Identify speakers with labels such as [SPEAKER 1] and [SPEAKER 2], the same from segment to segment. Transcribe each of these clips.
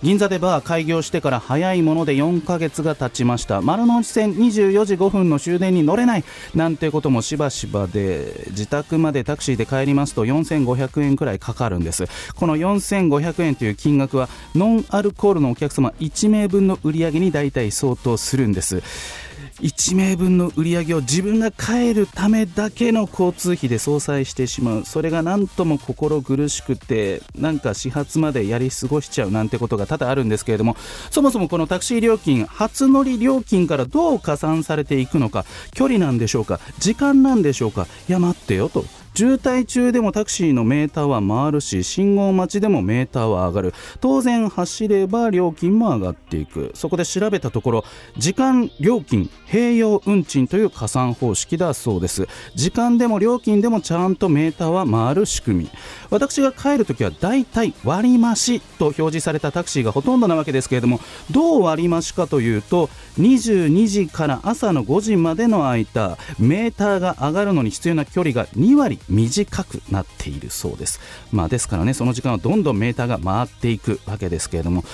[SPEAKER 1] 銀座でバー開業してから早いもので4ヶ月が経ちました。丸の内線24時5分の終電に乗れない。なんてこともしばしばで自宅までタクシーで帰りますと4500円くらいかかるんです。この4500円という金額はノンアルコールのお客様1名分の売り上げに大体相当するんです。1名分の売り上げを自分が帰るためだけの交通費で相殺してしまう。それが何とも心苦しくてなんか始発までやり過ごしちゃうなんてことが多々あるんですけれどもそもそもこのタクシー料金初乗り料金からどう加算されていくのか距離なんでしょうか。時間なんでしょうかいや待ってよと。渋滞中でもタクシーのメーターは回るし信号待ちでもメーターは上がる。当然走れば料金も上がっていく。そこで調べたところ時間料金併用運賃という加算方式だそうです。時間でも料金でもちゃんとメーターは回る仕組み。私が帰るときはだいたい割増と表示されたタクシーがほとんどなわけですけれどもどう割増かというと22時から朝の5時までの間メーターが上がるのに必要な距離が2割。短くなっているそうです、まあ、ですからねその時間はどんどんメーターが回っていくわけですけれども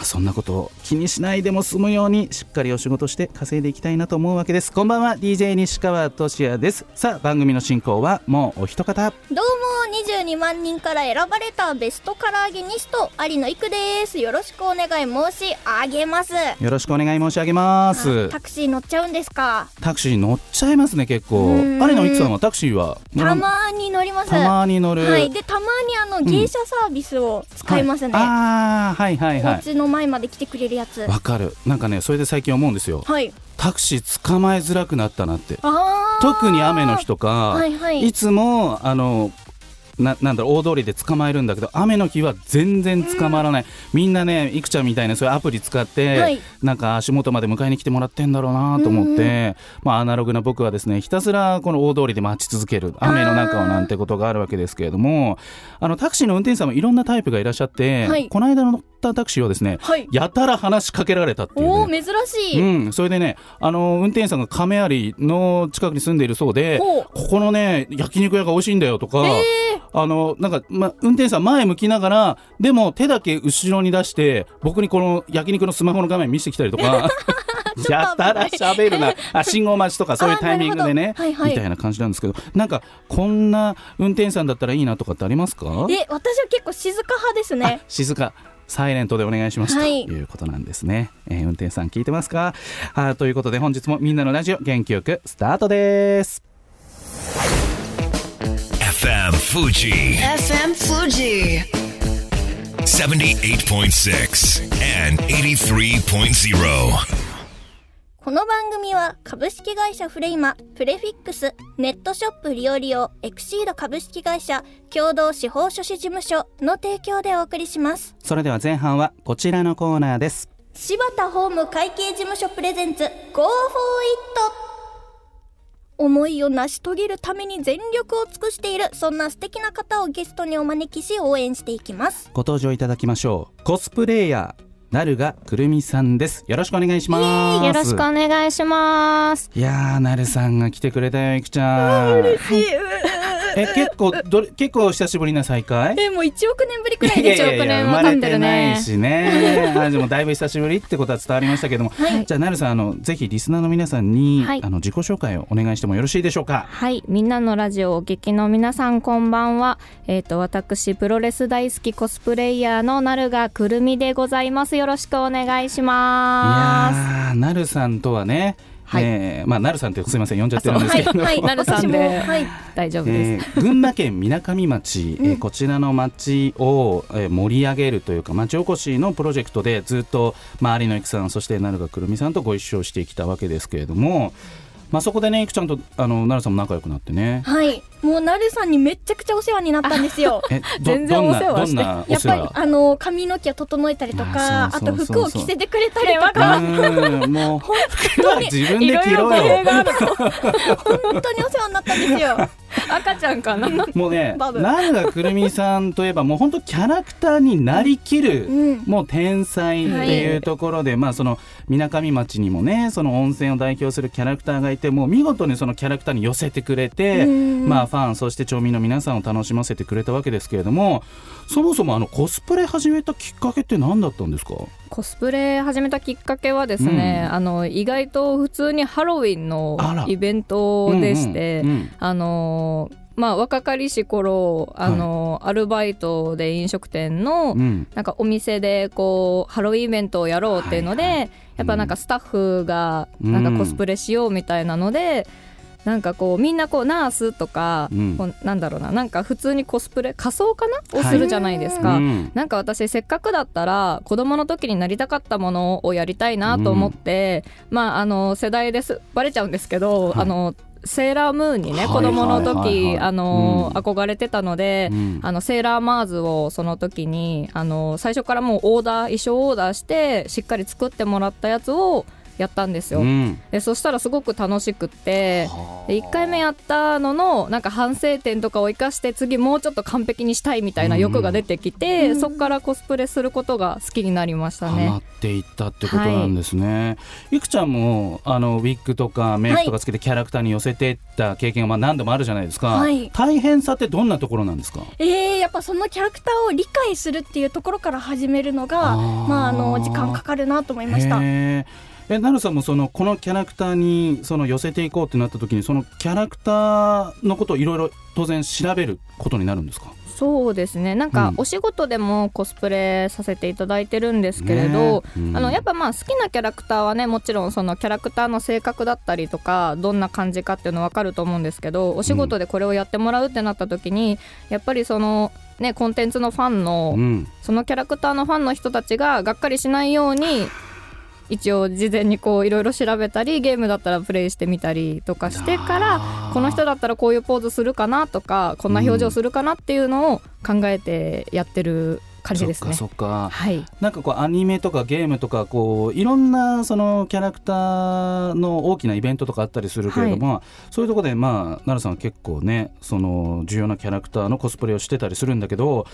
[SPEAKER 1] まあ、そんなことを気にしないでも済むようにしっかりお仕事して稼いでいきたいなと思うわけです。こんばんは。DJ 西川俊也です。さあ番組の進行はもうお一方。
[SPEAKER 2] どうも22万人から選ばれたベストカラーゲニスト有野育です。よろしくお願い申し上げます。
[SPEAKER 1] よろしくお願い申し上げます。
[SPEAKER 2] タクシー乗っちゃうんですか？
[SPEAKER 1] タクシー乗っちゃいますね結構。有野育さんはタクシーは
[SPEAKER 2] たまに乗ります。
[SPEAKER 1] たまに乗る。
[SPEAKER 2] はい。でたまにあの芸者サービスを使いますね、
[SPEAKER 1] はい、ああはいはいはい
[SPEAKER 2] 前まで来てくれるやつ。
[SPEAKER 1] わかる。なんかねそれで最近思うんですよ、
[SPEAKER 2] はい、
[SPEAKER 1] タクシー捕まえづらくなったなって。
[SPEAKER 2] あ
[SPEAKER 1] 特に雨の日とか、
[SPEAKER 2] はいはい。
[SPEAKER 1] いつもあのななんだろう大通りで捕まえるんだけど雨の日は全然捕まらない、みんなねいくちゃんみたいなそういうアプリ使って、
[SPEAKER 2] はい。
[SPEAKER 1] なんか足元まで迎えに来てもらってんだろうなと思って、まあ、アナログな僕はですねひたすらこの大通りで待ち続ける雨の中をなんてことがあるわけですけれどもあのタクシーの運転手さんもいろんなタイプがいらっしゃって、
[SPEAKER 2] はい。
[SPEAKER 1] この間乗ったタクシーはですね、
[SPEAKER 2] はい。
[SPEAKER 1] やたら話しかけられたっていう、ね、
[SPEAKER 2] おお珍しい、
[SPEAKER 1] うん、それでね、あの運転手さんが亀有の近くに住んでいるそうで、ここのね、焼肉屋が美味しいんだよとか、
[SPEAKER 2] え
[SPEAKER 1] あのなんか、ま、運転手さん前向きながら、でも手だけ後ろに出して、僕にこの焼肉のスマホの画面見せてきたりとか。やたら喋るな。あ信号待ちとかそういうタイミングでね、
[SPEAKER 2] はいはい。
[SPEAKER 1] みたいな感じなんですけど。なんかこんな運転手さんだったらいいなとかってありますか？
[SPEAKER 2] え私は結構静か派ですね。
[SPEAKER 1] あ静かサイレントでお願いします、
[SPEAKER 2] はい。
[SPEAKER 1] ということなんですね、えー運転手さん聞いてますか？あーということで本日もみんなのラジオ元気よくスタートです。
[SPEAKER 3] FM Fuji
[SPEAKER 4] FM Fuji
[SPEAKER 3] 78.6 and 83.0.
[SPEAKER 2] この番組は株式会社フレイマ、プレフィックス、ネットショップリオリオ、エクシード株式会社、共同司法書士事務所の提供でお送りします。
[SPEAKER 1] それでは前半はこちらのコーナーです
[SPEAKER 2] 柴田ホーム会計事務所プレゼンツ Go for It! 思いを成し遂げるために全力を尽くしているそんな素敵な方をゲストにお招きし応援していきます
[SPEAKER 1] ご登場いただきましょうコスプレイヤーなるがくるみさんです。よろしくお願いします。
[SPEAKER 5] よろしくお願いします。
[SPEAKER 1] いやーなるさんが来てくれたよいくちゃんえ結構どれ結構久しぶりな再会？
[SPEAKER 2] えもう1億年ぶりくらい
[SPEAKER 1] いやい
[SPEAKER 2] でしょ
[SPEAKER 1] やいや生まれてないしね。あでもだいぶ久しぶりってことは伝わりましたけども、
[SPEAKER 2] はい。
[SPEAKER 1] じゃあなるさんあのぜひリスナーの皆さんに、
[SPEAKER 5] はい。
[SPEAKER 1] あの自己紹介をお願いしてもよろしいでしょうか？
[SPEAKER 5] はい、みんなのラジオをお聞きの皆さんこんばんは。えっ、と私プロレス大好きコスプレイヤーのなるがくるみでございます。よろしくお願いし
[SPEAKER 1] い
[SPEAKER 5] ます。
[SPEAKER 1] やーなるさんとはね
[SPEAKER 5] はい。
[SPEAKER 1] え。ーまあなるさんってすみません呼んじゃってるんですけど、
[SPEAKER 2] はい、
[SPEAKER 5] なるさんで。
[SPEAKER 2] はい、
[SPEAKER 5] 大丈夫です、
[SPEAKER 1] えー群馬県みなかみ町、えー
[SPEAKER 2] うん
[SPEAKER 1] こちらの町を、えー盛り上げるというか町おこしのプロジェクトでずっと、まあ、有野由紀さんそして成賀くるみさんとご一緒してきたわけですけれども、まあ、そこでねいくちゃんとあの成さんも仲良くなってね。
[SPEAKER 2] はい、もうなるさんにめちゃくちゃお世話になったんですよ。
[SPEAKER 5] 全然お世話して。
[SPEAKER 2] やっぱりあの髪の毛を整えたりとか
[SPEAKER 1] あ
[SPEAKER 2] あと
[SPEAKER 1] そうそうそう。そう
[SPEAKER 2] 服を着せてくれたりと
[SPEAKER 5] わ
[SPEAKER 2] か。
[SPEAKER 1] うんもう服は自分で着ろよ。
[SPEAKER 2] 本当にお世話になったんですよ。
[SPEAKER 5] 赤ちゃんかな？
[SPEAKER 1] もうね
[SPEAKER 2] バブ
[SPEAKER 1] 成賀くるみさんといえばもう本当キャラクターになりきる、
[SPEAKER 2] うん。
[SPEAKER 1] もう天才っていうところで、まあそのみなかみ町にもねその温泉を代表するキャラクターがいてもう見事にそのキャラクターに寄せてくれて、
[SPEAKER 2] うん。
[SPEAKER 1] まあファンそして町民の皆さんを楽しませてくれたわけですけれどもそもそもあのコスプレ始めたきっかけって何だったんですか？
[SPEAKER 5] コスプレ始めたきっかけはですね、
[SPEAKER 1] うん。
[SPEAKER 5] あの意外と普通にハロウィンのイベントでして、
[SPEAKER 1] うんうんうん
[SPEAKER 5] あのまあ若かりし頃あの、アルバイトで飲食店の、
[SPEAKER 1] うん。
[SPEAKER 5] なんかお店でこうハロウィンイベントをやろうっていうので、
[SPEAKER 1] はい
[SPEAKER 5] やっぱなんかスタッフが
[SPEAKER 1] うん
[SPEAKER 5] なん。かコスプレしようみたいなので、なんかこうみんなこうナースとか、
[SPEAKER 1] うん。
[SPEAKER 5] こうなんだろうななんか普通にコスプレ仮装かなをするじゃないですか。
[SPEAKER 1] うん。
[SPEAKER 5] なんか私せっかくだったら子供の時になりたかったものをやりたいなと思って、まああの世代ですバレちゃうんですけど、
[SPEAKER 1] はい。
[SPEAKER 5] あのセーラームーンにね、
[SPEAKER 1] はい。
[SPEAKER 5] 子供の
[SPEAKER 1] はいはいはい
[SPEAKER 5] 時あの、
[SPEAKER 1] うん。
[SPEAKER 5] 憧れてたので、
[SPEAKER 1] うん。
[SPEAKER 5] あのセーラーマーズをその時にあの最初からもうオーダー衣装オーダーしてしっかり作ってもらったやつをやったんですよ。
[SPEAKER 1] うん。
[SPEAKER 5] でそしたらすごく楽しくって
[SPEAKER 1] はあ。
[SPEAKER 5] で1回目やったののなんか反省点とかを生かして次もうちょっと完璧にしたいみたいな欲が出てきて、そこからコスプレすることが好きになりましたね。
[SPEAKER 1] っ。ていったってことなんですね。い、くちゃんもあのウィッグとかメイクとかつけてキャラクターに寄せていった経験がまあ何度もあるじゃないですか、
[SPEAKER 2] はい。
[SPEAKER 1] 大変さってどんなところなんですか？
[SPEAKER 2] えー、やっぱそのキャラクターを理解するっていうところから始めるのがまああの時間かかるなと思いました。
[SPEAKER 1] えなるさんもそのこのキャラクターにその寄せていこうってなった時にそのキャラクターのことをいろいろ当然調べることになるんですか？
[SPEAKER 5] そうですね。なんか
[SPEAKER 1] うん。
[SPEAKER 5] お仕事でもコスプレさせていただいてるんですけれど、
[SPEAKER 1] ねうん。
[SPEAKER 5] あのやっぱまあ好きなキャラクターはねもちろんそのキャラクターの性格だったりとかどんな感じかっていうの分かると思うんですけどお仕事でこれをやってもらうってなった時にやっぱりそのねコンテンツのファンの
[SPEAKER 1] うん。
[SPEAKER 5] そのキャラクターのファンの人たちががっかりしないように一応事前にこういろいろ調べたりゲームだったらプレイしてみたりとかしてからこの人だったらこういうポーズするかなとかこんな表情するかなっていうのを考えてやってる感じですね。
[SPEAKER 1] そっかそっか。
[SPEAKER 5] はい、
[SPEAKER 1] なんかこうアニメとかゲームとかこういろんなそのキャラクターの大きなイベントとかあったりするけれども、そういうところでまあ奈良さんは結構ねその重要なキャラクターのコスプレをしてたりするんだけど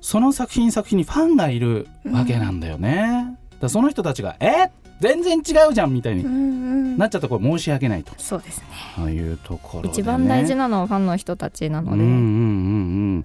[SPEAKER 1] その作品作品にファンがいるわけなんだよね。だからその人たちが「え全然違うじゃん」みたいに
[SPEAKER 2] うんうん。
[SPEAKER 1] なっちゃったらこれ申し訳ないと。
[SPEAKER 5] そうですね。
[SPEAKER 1] ああいうところで、ね、
[SPEAKER 5] 一番大事なのはファンの人たちなので、
[SPEAKER 1] うんうんうんうん。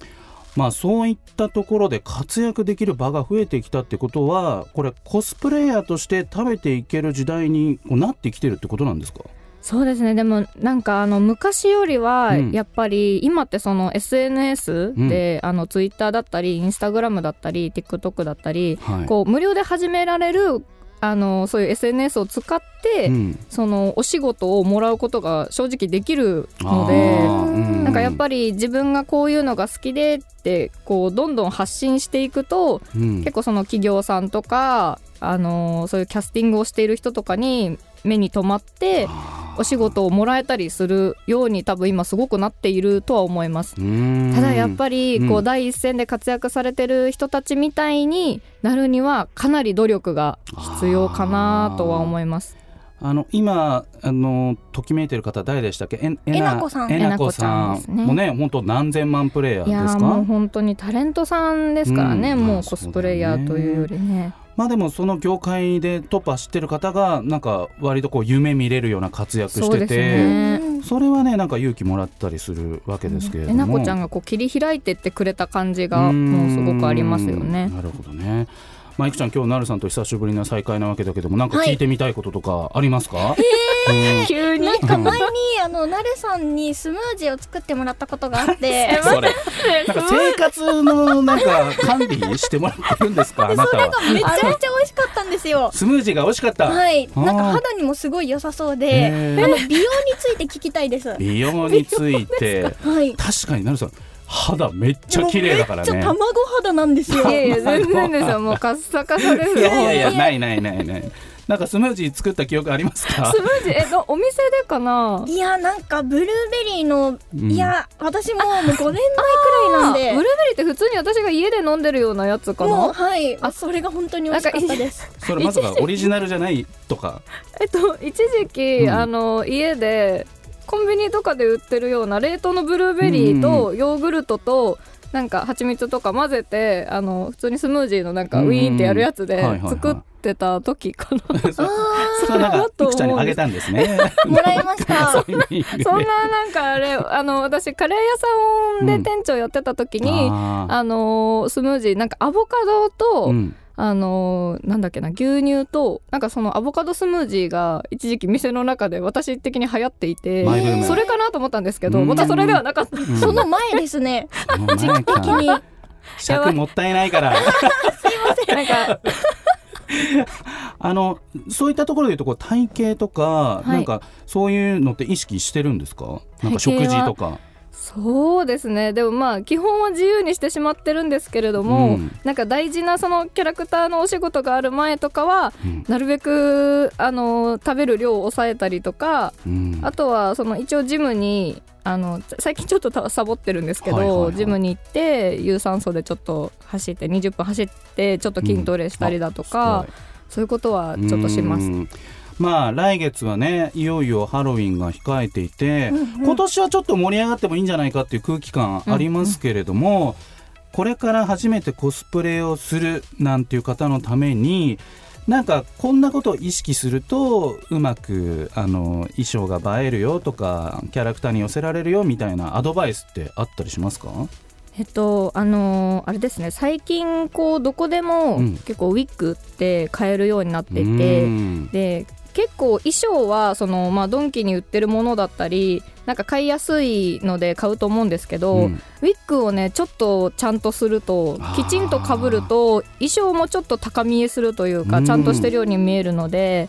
[SPEAKER 1] まあそういったところで活躍できる場が増えてきたってことはこれコスプレイヤーとして食べていける時代にこうなってきてるってことなんですか？
[SPEAKER 5] そうですね。でもなんかあの昔よりは
[SPEAKER 1] うん。
[SPEAKER 5] やっぱり今ってその SNS で、あの Twitter だったり Instagram だったり TikTok だったり、
[SPEAKER 1] はい。
[SPEAKER 5] こう無料で始められるあのそういう SNS を使って、
[SPEAKER 1] うん。
[SPEAKER 5] そのお仕事をもらうことが正直できるの
[SPEAKER 1] あ
[SPEAKER 5] で
[SPEAKER 1] ーうん。
[SPEAKER 5] なんかやっぱり自分がこういうのが好きでってこうどんどん発信していくと
[SPEAKER 1] うん。
[SPEAKER 5] 結構その企業さんとかあのそういうキャスティングをしている人とかに目に留まってお仕事をもらえたりするように多分今すごくなっているとは思います。
[SPEAKER 1] うん。
[SPEAKER 5] ただやっぱりこ
[SPEAKER 1] う
[SPEAKER 5] うん第一線で活躍されてる人たちみたいになるにはかなり努力が必要かなとは思います。
[SPEAKER 1] あの今あのときめいてる方誰でしたっけ？え
[SPEAKER 2] えなこさん。
[SPEAKER 1] えなこさ
[SPEAKER 5] ん
[SPEAKER 1] ん
[SPEAKER 5] ですね。
[SPEAKER 1] もね本当何千万プレイヤ
[SPEAKER 5] いや
[SPEAKER 1] ーですか？
[SPEAKER 5] ーもう本当にタレントさんですからね、
[SPEAKER 1] うん。
[SPEAKER 5] も
[SPEAKER 1] まあ
[SPEAKER 5] うコスプレイヤーというよりね。
[SPEAKER 1] まあでもその業界でトップ走ってる方がなんか割とこう夢見れるような活躍しててそれはねなんか勇気もらったりするわけですけれども、
[SPEAKER 5] えなこちゃんがこう切り開いてってくれた感じが
[SPEAKER 1] うん
[SPEAKER 5] もうすごくありますよね。
[SPEAKER 1] なるほどね。まあ、いくちゃん今日なるさんと久しぶりな再会なわけだけどもなんか聞いてみたいこととかありますか、
[SPEAKER 2] え
[SPEAKER 5] 急に。
[SPEAKER 2] なんか前にあのなるさんにスムージーを作ってもらったことがあって。
[SPEAKER 1] それなんか生活のなんか管理してもらってるんですか あなたは。
[SPEAKER 2] めちゃめちゃ美味しかったんですよ。
[SPEAKER 1] スムージーが美味しかった、
[SPEAKER 2] はい。なんか肌にもすごい良さそうで美容について聞きたいです。は
[SPEAKER 1] 美容について。
[SPEAKER 2] い。
[SPEAKER 1] 確かになるさん肌めっちゃ綺麗だからね。
[SPEAKER 2] めっちゃ卵肌なんですよ。
[SPEAKER 5] いやいや全然ですよ。もうカッサカサですよ。
[SPEAKER 1] いやいやいやないないないないなんかスムージー作った記憶ありますか？
[SPEAKER 5] スムージー？えどお店でかな？い
[SPEAKER 2] やなんかブルーベリーの、
[SPEAKER 1] うん。
[SPEAKER 2] いや私ももう5年前くらいなんで。
[SPEAKER 5] ブルーベリーって普通に私が家で飲んでるようなやつか
[SPEAKER 2] もう
[SPEAKER 5] な
[SPEAKER 2] はい。あそれが本当に美味しかったです。
[SPEAKER 1] それまさかオリジナルじゃない？とか。
[SPEAKER 5] えっと一時期、
[SPEAKER 1] うん。
[SPEAKER 5] あの家でコンビニとかで売ってるような冷凍のブルーベリーとヨーグルトとなんか蜂蜜とか混ぜてあの普通にスムージーのなんか
[SPEAKER 1] うん
[SPEAKER 5] ウィーンってやるやつで
[SPEAKER 1] はいはいはい。
[SPEAKER 5] 作ってた時かな、
[SPEAKER 2] あ
[SPEAKER 1] それなんかいくちゃんにあげたんですね。
[SPEAKER 2] ー もらいました。
[SPEAKER 1] そ
[SPEAKER 5] んななんかあれあの私カレー屋さんで店長やってた時に、
[SPEAKER 1] あ
[SPEAKER 5] あのスムージーなんかアボカドと、
[SPEAKER 1] ーうん
[SPEAKER 5] あのーなんだっけな牛乳となんかそのアボカドスムージーが一時期店の中で私的に流行っていてそれかなと思ったんですけど
[SPEAKER 1] うん。
[SPEAKER 5] またそれではなかった、
[SPEAKER 1] うん。
[SPEAKER 2] その前ですね。
[SPEAKER 1] その前か。
[SPEAKER 2] 時に。
[SPEAKER 1] 尺もったいないから。
[SPEAKER 5] なんか。
[SPEAKER 1] あのそういったところでいうとこう体型とか、
[SPEAKER 5] い。
[SPEAKER 1] なんかそういうのって意識してるんですか？なんか食事とか
[SPEAKER 5] そうですね。でもまあ基本は自由にしてしまってるんですけれども、
[SPEAKER 1] うん。
[SPEAKER 5] なんか大事なそのキャラクターのお仕事がある前とかは
[SPEAKER 1] うん。
[SPEAKER 5] なるべくあの食べる量を抑えたりとか
[SPEAKER 1] うん。
[SPEAKER 5] あとはその一応ジムにあの最近ちょっとたサボってるんですけど、
[SPEAKER 1] はいはいはい。
[SPEAKER 5] ジムに行って有酸素でちょっと走って20分走ってちょっと筋トレしたりだとか、そういうことはちょっとします。
[SPEAKER 1] うんまあ来月はねいよいよハロウィンが控えていて、
[SPEAKER 2] うんうん。
[SPEAKER 1] 今年はちょっと盛り上がってもいいんじゃないかっていう空気感ありますけれども、これから初めてコスプレをするなんていう方のためになんかこんなことを意識するとうまくあの衣装が映えるよとかキャラクターに寄せられるよみたいなアドバイスってあったりしますか？
[SPEAKER 5] えっとあのーあれですね。最近こうどこでも
[SPEAKER 1] うん。
[SPEAKER 5] 結構ウィッグって買えるようになっていて、
[SPEAKER 1] うん。
[SPEAKER 5] で結構衣装はその、まあ、ドンキに売ってるものだったりなんか買いやすいので買うと思うんですけど、
[SPEAKER 1] うん。
[SPEAKER 5] ウィッグをねちょっとちゃんとするときちんとかぶると衣装もちょっと高見えするというか、
[SPEAKER 1] うん。
[SPEAKER 5] ちゃんとしてるように見えるので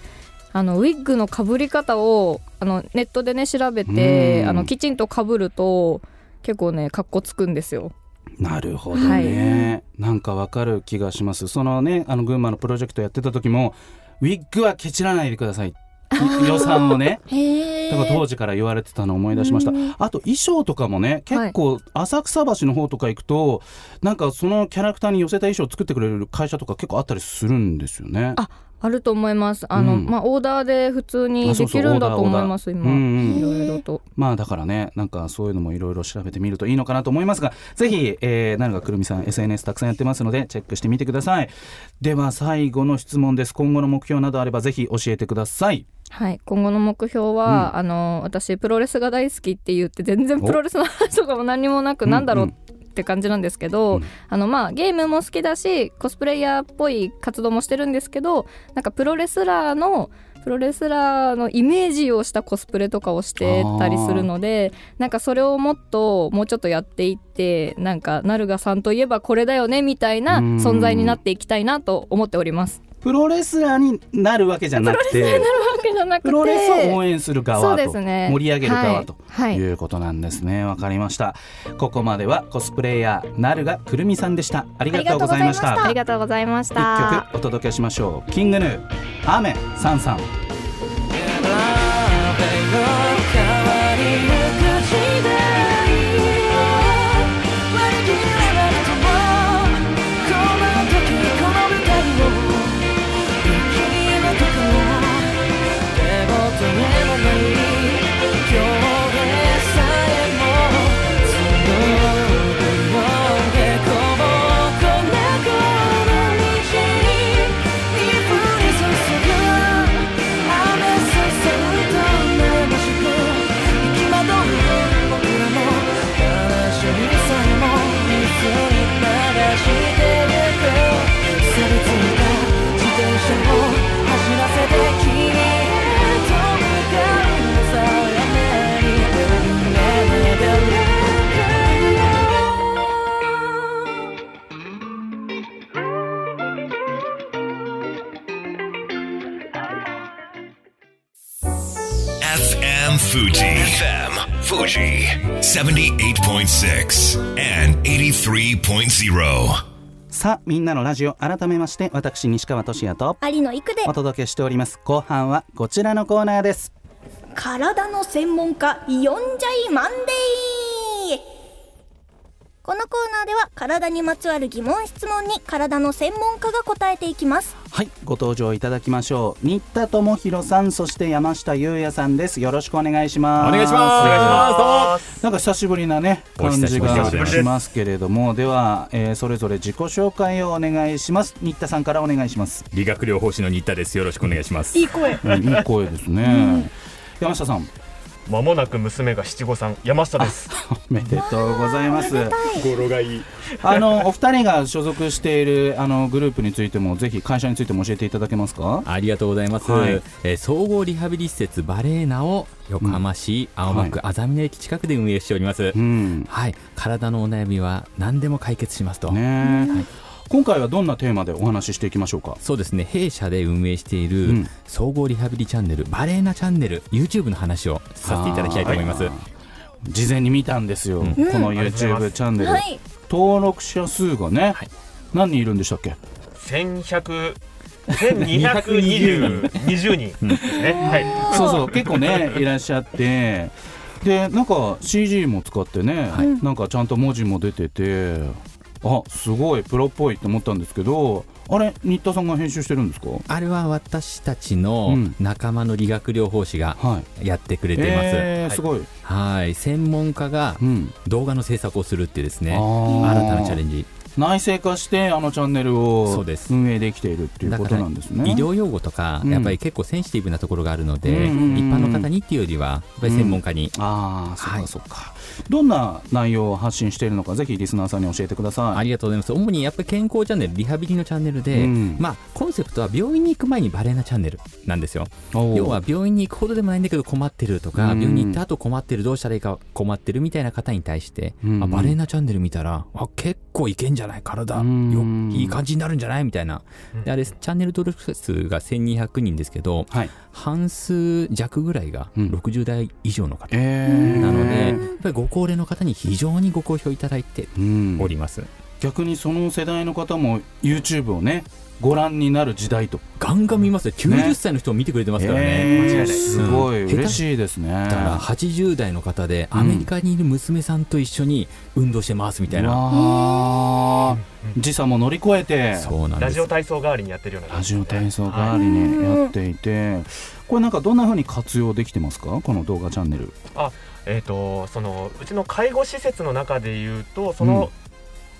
[SPEAKER 5] あのウィッグのかぶり方をあのネットでね調べて、
[SPEAKER 1] うん。
[SPEAKER 5] あのきちんとかぶると結構ねかっこつくんですよ。
[SPEAKER 1] なるほどね、なんかわかる気がします。そのねあの群馬のプロジェクトやってた時もウィッグはケチらないでください。い 予算をね。だから当時から言われてたのを思い出しました。あと衣装とかもね結構浅草橋の方とか行くと、なんかそのキャラクターに寄せた衣装を作ってくれる会社とか結構あったりするんですよね。
[SPEAKER 5] ああると思います。あの、
[SPEAKER 1] うん。
[SPEAKER 5] まあオーダーで普通にできるんだと思います今、いろいろと。
[SPEAKER 1] まあだからねなんかそういうのもいろいろ調べてみるといいのかなと思いますがぜひ、えー、なるがくるみさん SNS たくさんやってますのでチェックしてみてください。では最後の質問です。今後の目標などあればぜひ教えてください。
[SPEAKER 5] はい、今後の目標は、
[SPEAKER 1] うん。
[SPEAKER 5] あの私プロレスが大好きって言って全然プロレスの話とかも何にもなく
[SPEAKER 1] お
[SPEAKER 5] なんだろう
[SPEAKER 1] うん
[SPEAKER 5] って感じなんですけど、
[SPEAKER 1] うん。
[SPEAKER 5] あのまあゲームも好きだしコスプレイヤーっぽい活動もしてるんですけどなんかプロレスラーのプロレスラーのイメージをしたコスプレとかをしてたりするのでなんかそれをもっともうちょっとやっていってなんかナルガさんといえばこれだよねみたいな
[SPEAKER 1] うん。
[SPEAKER 5] 存在になっていきたいなと思っております。
[SPEAKER 1] プロレスラーになるわけじゃなくて
[SPEAKER 5] じゃなくて
[SPEAKER 1] プロレスを応援する側と、
[SPEAKER 5] ね。
[SPEAKER 1] 盛り上げる側と
[SPEAKER 5] はい。はい。
[SPEAKER 1] いうことなんですね。わ、かりました。ここまではコスプレイヤーなるがくるみさんでした。ありがとうございました。
[SPEAKER 5] ありがとうございまし
[SPEAKER 1] 一
[SPEAKER 5] た。
[SPEAKER 1] 曲お届けしましょうキングヌー雨さんさん「さあみんなのラジオ改めまして私西川俊也と
[SPEAKER 2] 有野育で。
[SPEAKER 1] お届けしております。後半はこちらのコーナーです。
[SPEAKER 2] 体の専門家呼んじゃいマンデーこのコーナーでは体にまつわる疑問質問に体の専門家が答えていきます。
[SPEAKER 1] はいご登場いただきましょう。新田智弘さんそして山下優也さんです。よろしくお願いします。
[SPEAKER 6] お願いします。お願いします
[SPEAKER 1] なんか久しぶりなね
[SPEAKER 6] お
[SPEAKER 1] 感じ
[SPEAKER 6] 久しぶり
[SPEAKER 1] がしますけれども。では、えーそれぞれ自己紹介をお願いします。新田さんからお願いします、
[SPEAKER 6] 理学療法士の新田です。よろしくお願いします。
[SPEAKER 2] いい声。
[SPEAKER 1] うんいい声ですね、山下さん
[SPEAKER 7] まもなく娘が七五三山下です。
[SPEAKER 1] おめでとうございます。
[SPEAKER 6] 語呂がいい。
[SPEAKER 1] あの お二人が所属しているあのグループについてもぜひ会社についても教えていただけますか？
[SPEAKER 6] ありがとうございます、
[SPEAKER 1] はい。
[SPEAKER 6] えー総合リハビリ施設バレーナを横浜市青葉区あざみ野駅近くで運営しております、
[SPEAKER 1] うん。
[SPEAKER 6] はい。体のお悩みは何でも解決しますと、
[SPEAKER 1] ね今回はどんなテーマでお話ししていきましょうか？
[SPEAKER 6] そうですね。弊社で運営している
[SPEAKER 1] うん。
[SPEAKER 6] 総合リハビリチャンネルバレーナチャンネル YouTube の話をさせていただきたいと思います、
[SPEAKER 1] あー。事前に見たんですよ、
[SPEAKER 6] うん。
[SPEAKER 1] この YouTube チャンネル、
[SPEAKER 2] はい。
[SPEAKER 1] 登録者数がね、
[SPEAKER 6] はい。
[SPEAKER 1] 何人いるんでしたっけ？
[SPEAKER 7] 千百千二百二十 二十人。ですね。はい。
[SPEAKER 1] そうそう結構ねいらっしゃって。でなんか CG も使ってね、なんかちゃんと文字も出ててあすごいプロっぽいって思ったんですけどあれ新田さんが編集してるんですか？
[SPEAKER 6] あれは私たち
[SPEAKER 1] う
[SPEAKER 6] の
[SPEAKER 1] ん。
[SPEAKER 6] 仲間の理学療法士が
[SPEAKER 1] はい。
[SPEAKER 6] やってくれています、
[SPEAKER 1] えー、すごい、
[SPEAKER 6] はい。専門家が
[SPEAKER 1] うん。
[SPEAKER 6] 動画の制作をするっていうですね新たなチャレンジ。
[SPEAKER 1] 内製化してあのチャンネルを運営できているっていうことなんですね。
[SPEAKER 6] 医療用語とか
[SPEAKER 1] うん。
[SPEAKER 6] やっぱり結構センシティブなところがあるので、
[SPEAKER 1] うんうんうん
[SPEAKER 6] 一般の方にっていうよりはやっぱり専門家に、
[SPEAKER 1] ああそっ
[SPEAKER 6] はい。
[SPEAKER 1] かそっか、どんな内容を発信しているのかぜひリスナーさんに教えてください。
[SPEAKER 6] ありがとうございます。主にやっぱり健康チャンネルリハビリのチャンネルで、
[SPEAKER 1] うん。
[SPEAKER 6] まあコンセプトは病院に行く前にバレーなチャンネルなんですよ。要は病院に行くほどでもないんだけど困ってるとか、
[SPEAKER 1] うん。
[SPEAKER 6] 病院に行った後困ってるどうしたらいいか困ってるみたいな方に対して、
[SPEAKER 1] うん。
[SPEAKER 6] あバレーなチャンネル見たらあ結構いけんじゃない体、
[SPEAKER 1] うん。
[SPEAKER 6] よいい感じになるんじゃないみたいな。であれチャンネル登録者数が1200人ですけど
[SPEAKER 1] はい。
[SPEAKER 6] 半数弱ぐらいが
[SPEAKER 1] うん。
[SPEAKER 6] 60代以上の方、
[SPEAKER 1] えー、
[SPEAKER 6] なのでやっぱりご高齢の方に非常にご好評いただいて
[SPEAKER 1] うん。
[SPEAKER 6] おります、
[SPEAKER 1] 逆にその世代の方も YouTube をねご覧になる時代と。
[SPEAKER 6] ガンガン見ますよ。90歳の人も見てくれてますからね。
[SPEAKER 1] えー
[SPEAKER 7] 間違いない。
[SPEAKER 1] すごい。
[SPEAKER 6] うん。
[SPEAKER 1] 嬉しいですね。
[SPEAKER 6] だから80代の方で
[SPEAKER 1] うん
[SPEAKER 6] アメリカにいる娘さんと一緒に運動してますみたいな、
[SPEAKER 1] わー。時差も乗り越えて。
[SPEAKER 6] そうなん
[SPEAKER 7] ラジオ体操代わりにやってるような
[SPEAKER 1] ラ
[SPEAKER 7] 感じで
[SPEAKER 1] ジオ体操代わりにやっていて。これなんかどんな風に活用できてますか？この動画チャンネル
[SPEAKER 7] えっ、とそのうちの介護施設の中でいうとその、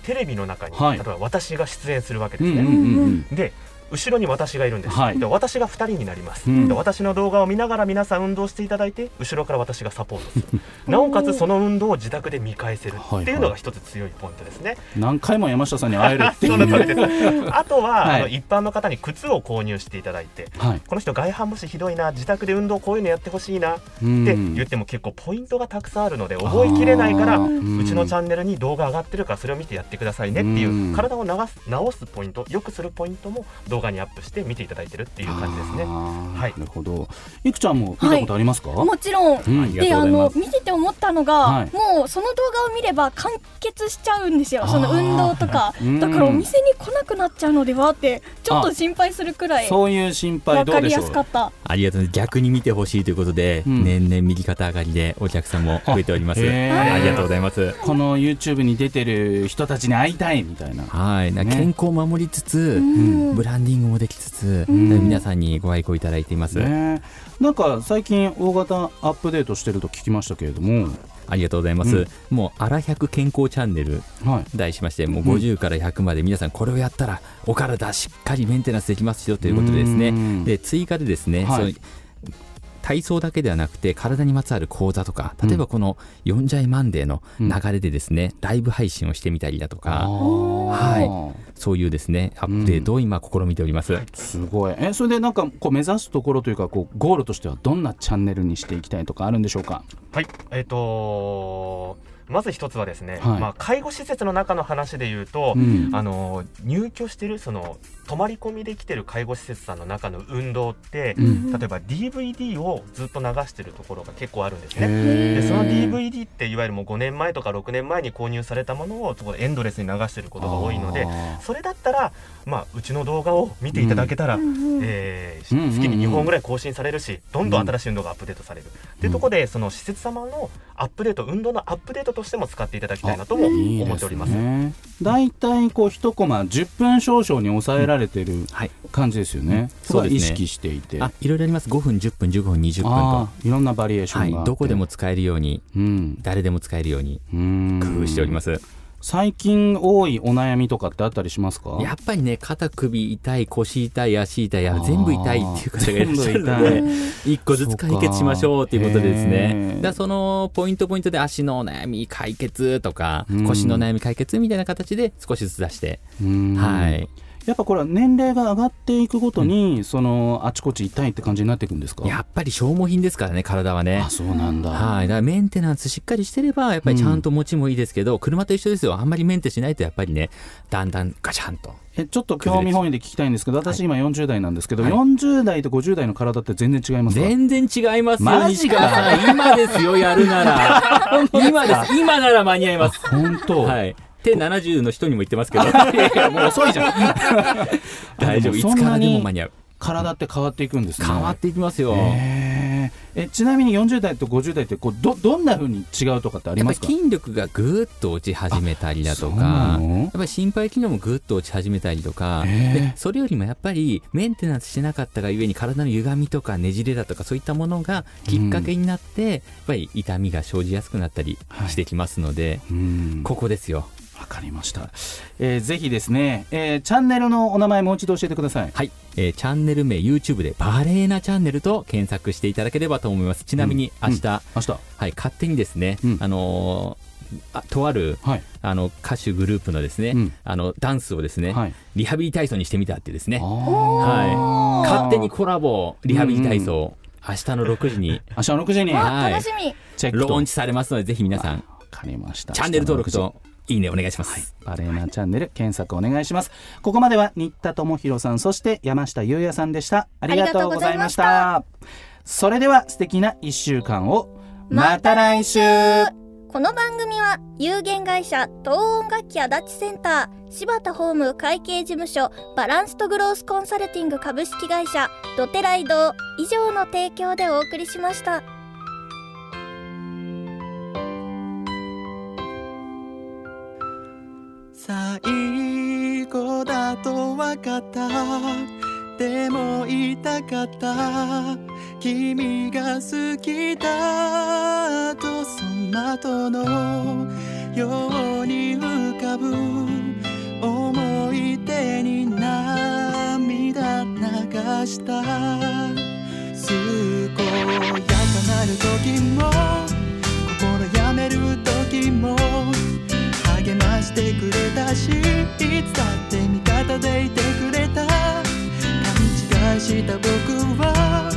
[SPEAKER 7] テレビの中に、
[SPEAKER 1] はい
[SPEAKER 7] 例えば私が出演するわけですね。で後ろに私がいるんです、
[SPEAKER 1] はい。
[SPEAKER 7] で私が2人になります、
[SPEAKER 1] うん。
[SPEAKER 7] で私の動画を見ながら皆さん運動していただいて後ろから私がサポートする。なおかつその運動を自宅で見返せるっていうのが一つ強いポイントですね、
[SPEAKER 1] 何回も山下さんに会えるってい
[SPEAKER 7] そうあとは、
[SPEAKER 1] はい。
[SPEAKER 7] あの一般の方に靴を購入していただいて
[SPEAKER 1] はい。
[SPEAKER 7] この人外反母趾ひどいな自宅で運動こういうのやってほしいなって
[SPEAKER 1] うん
[SPEAKER 7] 言っても結構ポイントがたくさんあるので覚えきれないから
[SPEAKER 1] あ
[SPEAKER 7] う
[SPEAKER 1] ー
[SPEAKER 7] ちのチャンネルに動画上がってるからそれを見てやってくださいねっていう
[SPEAKER 1] うん。
[SPEAKER 7] 体を流す直すポイント良くするポイントも動画にアップして見ていただいてるっていう感じですね。はい。
[SPEAKER 1] なるほど。いくちゃんも見たことありますか、
[SPEAKER 2] もちろん。
[SPEAKER 1] うん
[SPEAKER 2] であの見てて思ったのが、
[SPEAKER 1] はい。
[SPEAKER 2] もうその動画を見れば完結しちゃうんですよ。その運動とか。
[SPEAKER 1] うん。
[SPEAKER 2] だからお店に来なくなっちゃうのではってちょっと心配するくらい
[SPEAKER 1] そういう心配
[SPEAKER 2] わかりや
[SPEAKER 1] どうでしょう？
[SPEAKER 2] すかった。
[SPEAKER 6] ありがとう。ございます逆に見てほしいということで、
[SPEAKER 1] うん。
[SPEAKER 6] 年々右肩上がりでお客さんも増えております。
[SPEAKER 1] あ
[SPEAKER 6] ありがとうございます。
[SPEAKER 1] この YouTube に出てる人たちに会いたいみたいな。
[SPEAKER 6] はい、健康を守りつつ、
[SPEAKER 2] ん。
[SPEAKER 6] ブランディングもできつつ、
[SPEAKER 1] ん。
[SPEAKER 6] 皆さんにご愛顧いただいています、
[SPEAKER 1] ね。なんか最近大型アップデートしてると聞きましたけれども。
[SPEAKER 6] ありがとうございます、
[SPEAKER 1] うん。
[SPEAKER 6] もう「アラ100健康チャンネル
[SPEAKER 1] はい」
[SPEAKER 6] 題しましてもう50から100まで皆さんこれをやったらお体しっかりメンテナンスできますよということでですね。
[SPEAKER 1] うん。
[SPEAKER 6] で追加でですね、
[SPEAKER 1] はい
[SPEAKER 6] 体操だけではなくて体にまつわる講座とか例えばこの「ヨンジャイマンデー」の流れでですね、ライブ配信をしてみたりだとか
[SPEAKER 1] は
[SPEAKER 6] そういうですねアップデートを今試みております、
[SPEAKER 1] いすごい。えそれでなんかこう目指すところというかこうゴールとしてはどんなチャンネルにしていきたいとかあるんでしょうか？
[SPEAKER 7] はい、えっ、とまず一つはですね、
[SPEAKER 1] はい。
[SPEAKER 7] まあ、介護施設の中の話で言うと、
[SPEAKER 1] うん。
[SPEAKER 7] あの入居してるその泊まり込みで来てる介護施設さんの中の運動って、
[SPEAKER 1] うん。
[SPEAKER 7] 例えば DVD をずっと流してるところが結構あるんですね。でその DVD っていわゆるもう5年前とか6年前に購入されたものをそこでエンドレスに流してることが多いので
[SPEAKER 1] あ
[SPEAKER 7] それだったら、まあ、うちの動画を見ていただけたら、えー
[SPEAKER 1] うんうんうん。
[SPEAKER 7] 月に2本ぐらい更新されるしどんどん新しい運動がアップデートされる、っていうところでその施設様のアップデート運動のアップデートとしても使っていただきたいなとも思っております。
[SPEAKER 1] ね。だいたいこう一コマ10分少々に抑えられてる
[SPEAKER 6] はい。
[SPEAKER 1] 感じですよね。そこは意識していて。
[SPEAKER 6] あいろいろあります。5分10分15分20分と。
[SPEAKER 1] いろんなバリエーションが
[SPEAKER 6] はい。どこでも使えるように。
[SPEAKER 1] うん。
[SPEAKER 6] 誰でも使えるように。
[SPEAKER 1] うん。
[SPEAKER 6] 工夫しております
[SPEAKER 1] 最近多いお悩みとかってあったりしますか？
[SPEAKER 6] やっぱりね肩首痛い腰痛い足痛い全部痛いっていう方がいらっしゃるので一個ずつ解決しましょうということでですね。だそのポイントポイントで足のお悩み解決とか
[SPEAKER 1] うん。
[SPEAKER 6] 腰の悩み解決みたいな形で少しずつ出して
[SPEAKER 1] うん。
[SPEAKER 6] はい
[SPEAKER 1] やっぱこれは年齢が上がっていくごとに、そのあちこち痛いって感じになっていくんですか？
[SPEAKER 6] やっぱり消耗品ですからね体はね。
[SPEAKER 1] あそうなんだ、
[SPEAKER 6] はい、だからメンテナンスしっかりしてればやっぱりちゃんと持ちもいいですけど、車と一緒ですよ。あんまりメンテしないとやっぱりねだんだんガチャンと。
[SPEAKER 1] えちょっと興味本位で聞きたいんですけど私今40代なんですけど、
[SPEAKER 6] はい。
[SPEAKER 1] 40代と50代の体って全然違いますか？
[SPEAKER 6] 全然違いますよ。
[SPEAKER 1] マジか。
[SPEAKER 6] 今ですよやるなら。今です。今なら間に合います。
[SPEAKER 1] 本当、
[SPEAKER 6] はい手70の人にも言ってますけど。
[SPEAKER 1] いやいやもう遅いじゃん。
[SPEAKER 6] 大丈夫。いつからでも
[SPEAKER 1] に
[SPEAKER 6] 間に合う。
[SPEAKER 1] 体って変わっていくんですね。
[SPEAKER 6] 変わっていきますよ、
[SPEAKER 1] えちなみに40代と50代ってこうどどんな風に違うとかってあり
[SPEAKER 6] やっぱり
[SPEAKER 1] ますか
[SPEAKER 6] 筋力がぐーっと落ち始めたりだとか
[SPEAKER 1] の？
[SPEAKER 6] やっぱり心肺機能もぐーっと落ち始めたりとか
[SPEAKER 1] へー。
[SPEAKER 6] でそれよりもやっぱりメンテナンスしなかったがゆえに体の歪みとかねじれだとかそういったものがきっかけになって、やっぱり痛みが生じやすくなったりしてきますので、
[SPEAKER 1] うん。
[SPEAKER 6] ここですよ
[SPEAKER 1] わかりました、えーぜひですね、えーチャンネルのお名前もう一度教えてください。
[SPEAKER 6] はい、えーチャンネル名 YouTube でバレーナチャンネルと検索していただければと思います。ちなみに明日、
[SPEAKER 1] 明日。
[SPEAKER 6] はい、勝手にですね、
[SPEAKER 1] うん。
[SPEAKER 6] あのーあとある
[SPEAKER 1] はい。
[SPEAKER 6] あの歌手グループのですね、
[SPEAKER 1] うん。
[SPEAKER 6] あのダンスをですね、
[SPEAKER 1] はい。
[SPEAKER 6] リハビリ体操にしてみたってですね、
[SPEAKER 1] あ
[SPEAKER 6] はい、勝手にコラボリハビリ体操、明日の6時に。
[SPEAKER 1] 明日の6時に。
[SPEAKER 6] はい。
[SPEAKER 2] 楽しみ。
[SPEAKER 1] チェックと。
[SPEAKER 6] ローンチされますのでぜひ皆さん。
[SPEAKER 1] わかりました。
[SPEAKER 6] チャンネル登録
[SPEAKER 1] 明日の6時
[SPEAKER 6] といいねお願いします、
[SPEAKER 1] バレーナチャンネル検索お願いします。ここまでは新田智弘さんそして山下優也さんでした。ありがとうございました。それでは素敵な1週間を。また来週。
[SPEAKER 2] この番組は有限会社東音楽器足立センター柴田ホーム会計事務所バランスとグロースコンサルティング株式会社ドテライド以上の提供でお送りしました。
[SPEAKER 8] と分かった。でも言いたかった。君が好きだとその後のように浮かぶ。思い出に涙流した。健やかなる時も心やめる時も励ましてくれたしいつだって方でいてくれた。勘違いした僕は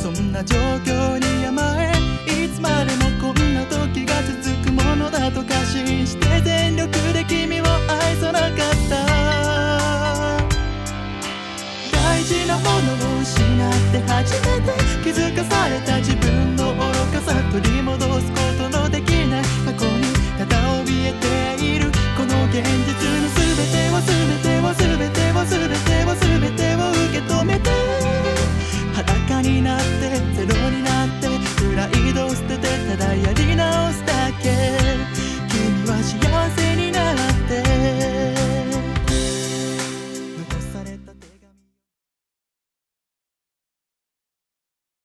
[SPEAKER 8] そんな状況に甘えいつまでもこんな時が続くものだと過信して全力で君を愛さなかった。大事なものを失って初めて気づかされた自分。